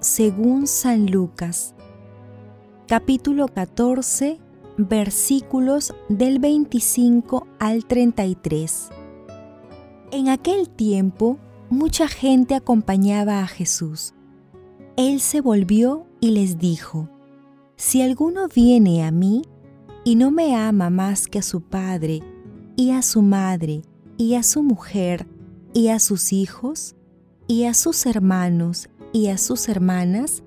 según San Lucas, capítulo 14, versículos del 25 al 33. En aquel tiempo, mucha gente acompañaba a Jesús. Él se volvió y les dijo, Si alguno viene a mí y no me ama más que a su padre, y a su madre, y a su mujer, y a sus hijos, y a sus hermanos, y a sus hermanas,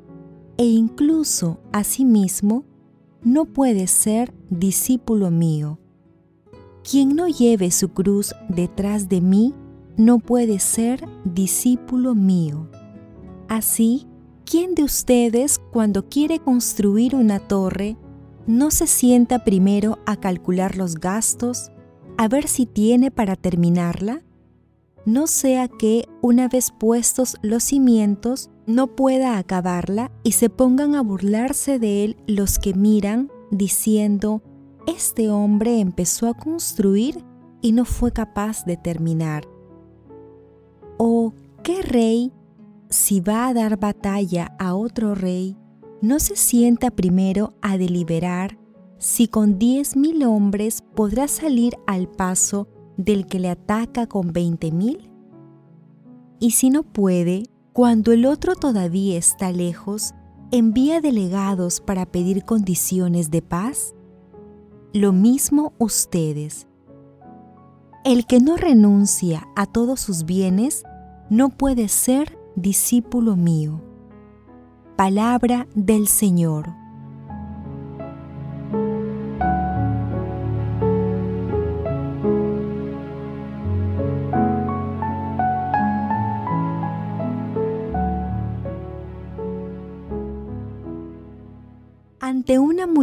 e incluso a sí mismo, no puede ser discípulo mío. Quien no lleve su cruz detrás de mí, no puede ser discípulo mío. Así, ¿quién de ustedes cuando quiere construir una torre, no se sienta primero a calcular los gastos, a ver si tiene para terminarla? No sea que, una vez puestos los cimientos, no pueda acabarla y se pongan a burlarse de él los que miran, diciendo, este hombre empezó a construir y no fue capaz de terminar. ¿O qué rey, si va a dar batalla a otro rey, no se sienta primero a deliberar si con diez mil hombres podrá salir al paso del que le ataca con veinte mil? Y si no puede, cuando el otro todavía está lejos, envía delegados para pedir condiciones de paz? Lo mismo ustedes. El que no renuncia a todos sus bienes no puede ser discípulo mío. Palabra del Señor.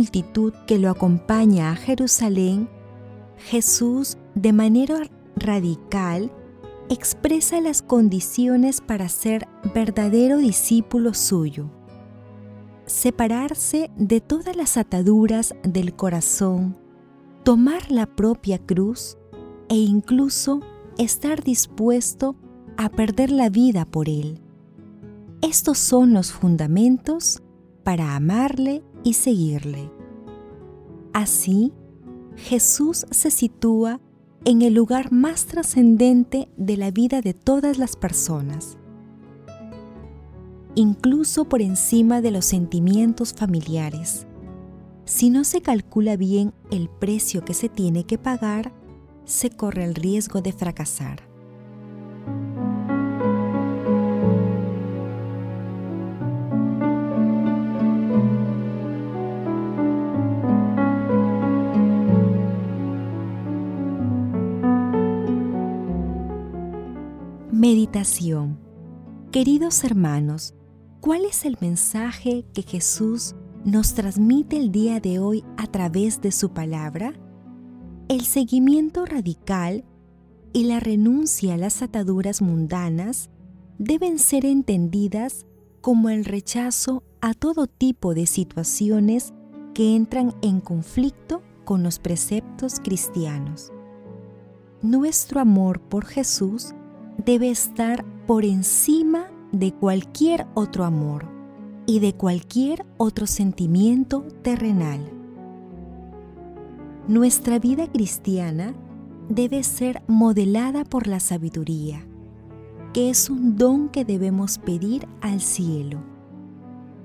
Multitud que lo acompaña a Jerusalén, Jesús de manera radical expresa las condiciones para ser verdadero discípulo suyo. Separarse de todas las ataduras del corazón, tomar la propia cruz e incluso estar dispuesto a perder la vida por Él. Estos son los fundamentos para amarle y seguirle. Así, Jesús se sitúa en el lugar más trascendente de la vida de todas las personas, incluso por encima de los sentimientos familiares. Si no se calcula bien el precio que se tiene que pagar, se corre el riesgo de fracasar. Queridos hermanos, ¿cuál es el mensaje que Jesús nos transmite el día de hoy a través de su palabra? El seguimiento radical y la renuncia a las ataduras mundanas deben ser entendidas como el rechazo a todo tipo de situaciones que entran en conflicto con los preceptos cristianos. Nuestro amor por Jesús debe estar por encima de cualquier otro amor y de cualquier otro sentimiento terrenal. Nuestra vida cristiana debe ser modelada por la sabiduría, que es un don que debemos pedir al cielo,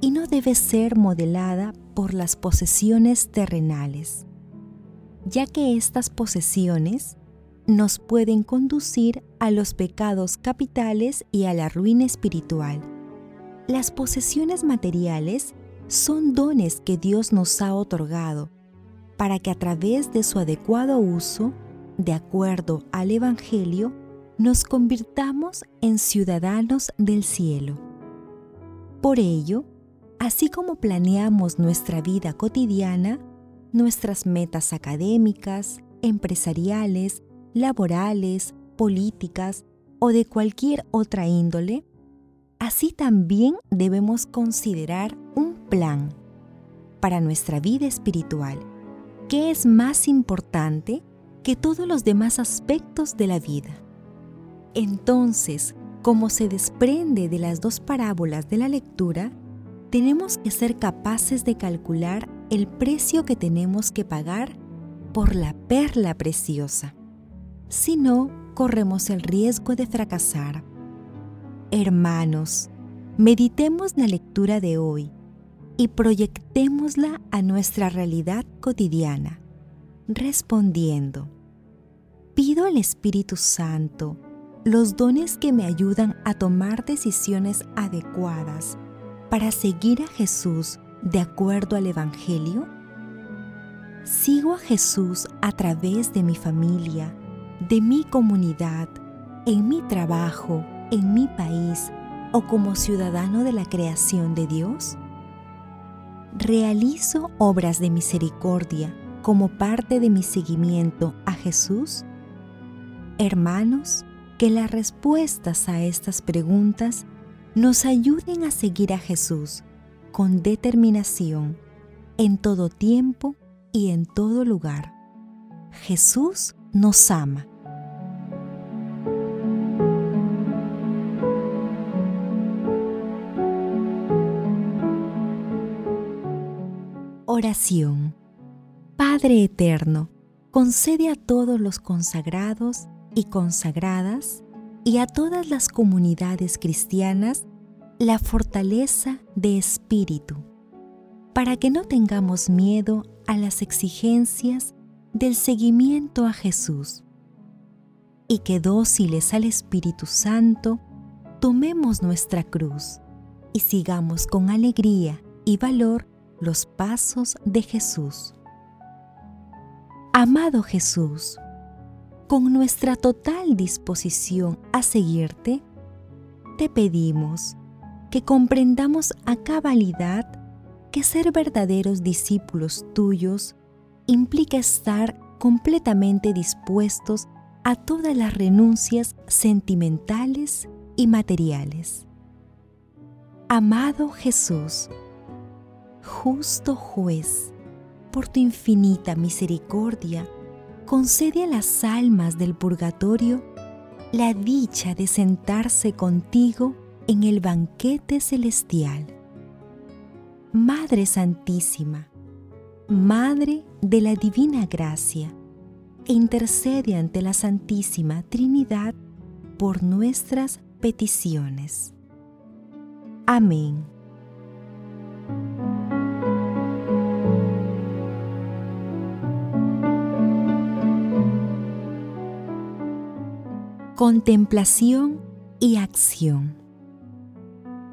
y no debe ser modelada por las posesiones terrenales, ya que estas posesiones nos pueden conducir a los pecados capitales y a la ruina espiritual. Las posesiones materiales son dones que Dios nos ha otorgado para que a través de su adecuado uso, de acuerdo al Evangelio, nos convirtamos en ciudadanos del cielo. Por ello, así como planeamos nuestra vida cotidiana, nuestras metas académicas, empresariales, laborales, políticas o de cualquier otra índole, así también debemos considerar un plan para nuestra vida espiritual, que es más importante que todos los demás aspectos de la vida. Entonces, como se desprende de las dos parábolas de la lectura, tenemos que ser capaces de calcular el precio que tenemos que pagar por la perla preciosa si no, corremos el riesgo de fracasar. Hermanos, meditemos la lectura de hoy y proyectémosla a nuestra realidad cotidiana, respondiendo, pido al Espíritu Santo los dones que me ayudan a tomar decisiones adecuadas para seguir a Jesús de acuerdo al Evangelio? ¿Sigo a Jesús a través de mi familia, de mi comunidad, en mi trabajo, en mi país o como ciudadano de la creación de Dios? ¿Realizo obras de misericordia como parte de mi seguimiento a Jesús? Hermanos, que las respuestas a estas preguntas nos ayuden a seguir a Jesús con determinación en todo tiempo y en todo lugar. Jesús nos ama. Padre Eterno, concede a todos los consagrados y consagradas y a todas las comunidades cristianas la fortaleza de espíritu, para que no tengamos miedo a las exigencias del seguimiento a Jesús. Y que dóciles al Espíritu Santo, tomemos nuestra cruz y sigamos con alegría y valor los pasos de Jesús. Amado Jesús, con nuestra total disposición a seguirte, te pedimos que comprendamos a cabalidad que ser verdaderos discípulos tuyos implica estar completamente dispuestos a todas las renuncias sentimentales y materiales. Amado Jesús, justo juez, por tu infinita misericordia, concede a las almas del purgatorio la dicha de sentarse contigo en el banquete celestial. Madre Santísima, Madre de la Divina Gracia, intercede ante la Santísima Trinidad por nuestras peticiones. Amén. Contemplación y acción.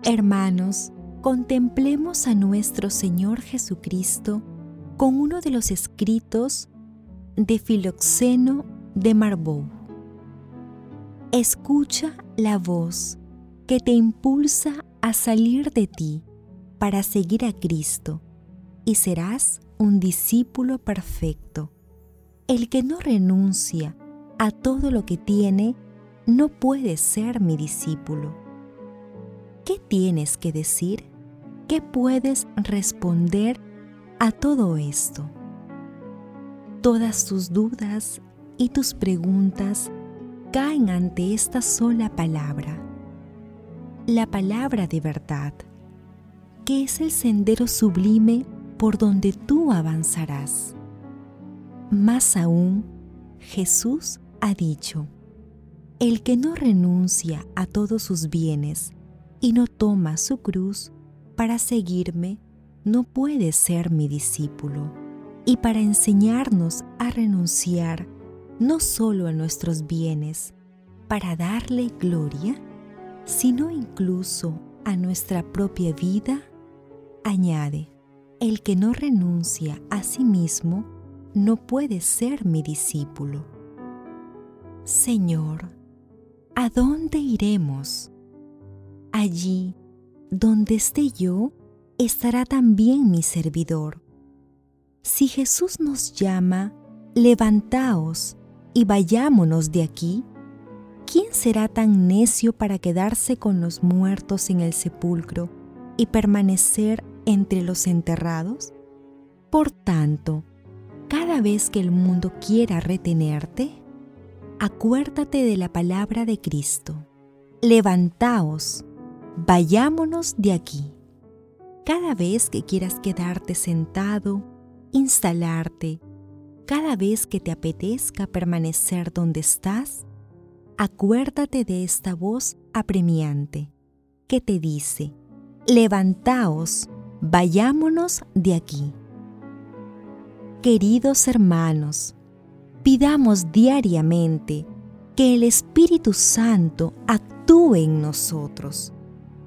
Hermanos, contemplemos a nuestro Señor Jesucristo con uno de los escritos de Filoxeno de Marbou. Escucha la voz que te impulsa a salir de ti para seguir a Cristo y serás un discípulo perfecto. El que no renuncia a todo lo que tiene no puede ser mi discípulo. ¿qué tienes que decir? ¿Qué puedes responder a todo esto? Todas tus dudas y tus preguntas caen ante esta sola palabra, la palabra de verdad, que es el sendero sublime por donde tú avanzarás. Más aún, Jesús ha dicho, el que no renuncia a todos sus bienes y no toma su cruz para seguirme, no puede ser mi discípulo. Y para enseñarnos a renunciar no solo a nuestros bienes, para darle gloria, sino incluso a nuestra propia vida, añade, el que no renuncia a sí mismo no puede ser mi discípulo. Señor, ¿a dónde iremos? Allí donde esté yo, estará también mi servidor. Si Jesús nos llama, levantaos y vayámonos de aquí. ¿Quién será tan necio para quedarse con los muertos en el sepulcro y permanecer entre los enterrados? Por tanto, cada vez que el mundo quiera retenerte, acuérdate de la palabra de Cristo. Levantaos, vayámonos de aquí. Cada vez que quieras quedarte sentado, instalarte, cada vez que te apetezca permanecer donde estás, acuérdate de esta voz apremiante que te dice, levantaos, vayámonos de aquí. Queridos hermanos, pidamos diariamente que el Espíritu Santo actúe en nosotros,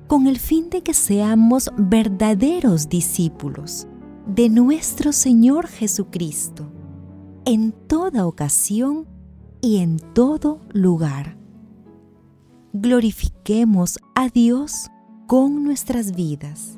con el fin de que seamos verdaderos discípulos de nuestro Señor Jesucristo, en toda ocasión y en todo lugar. Glorifiquemos a Dios con nuestras vidas.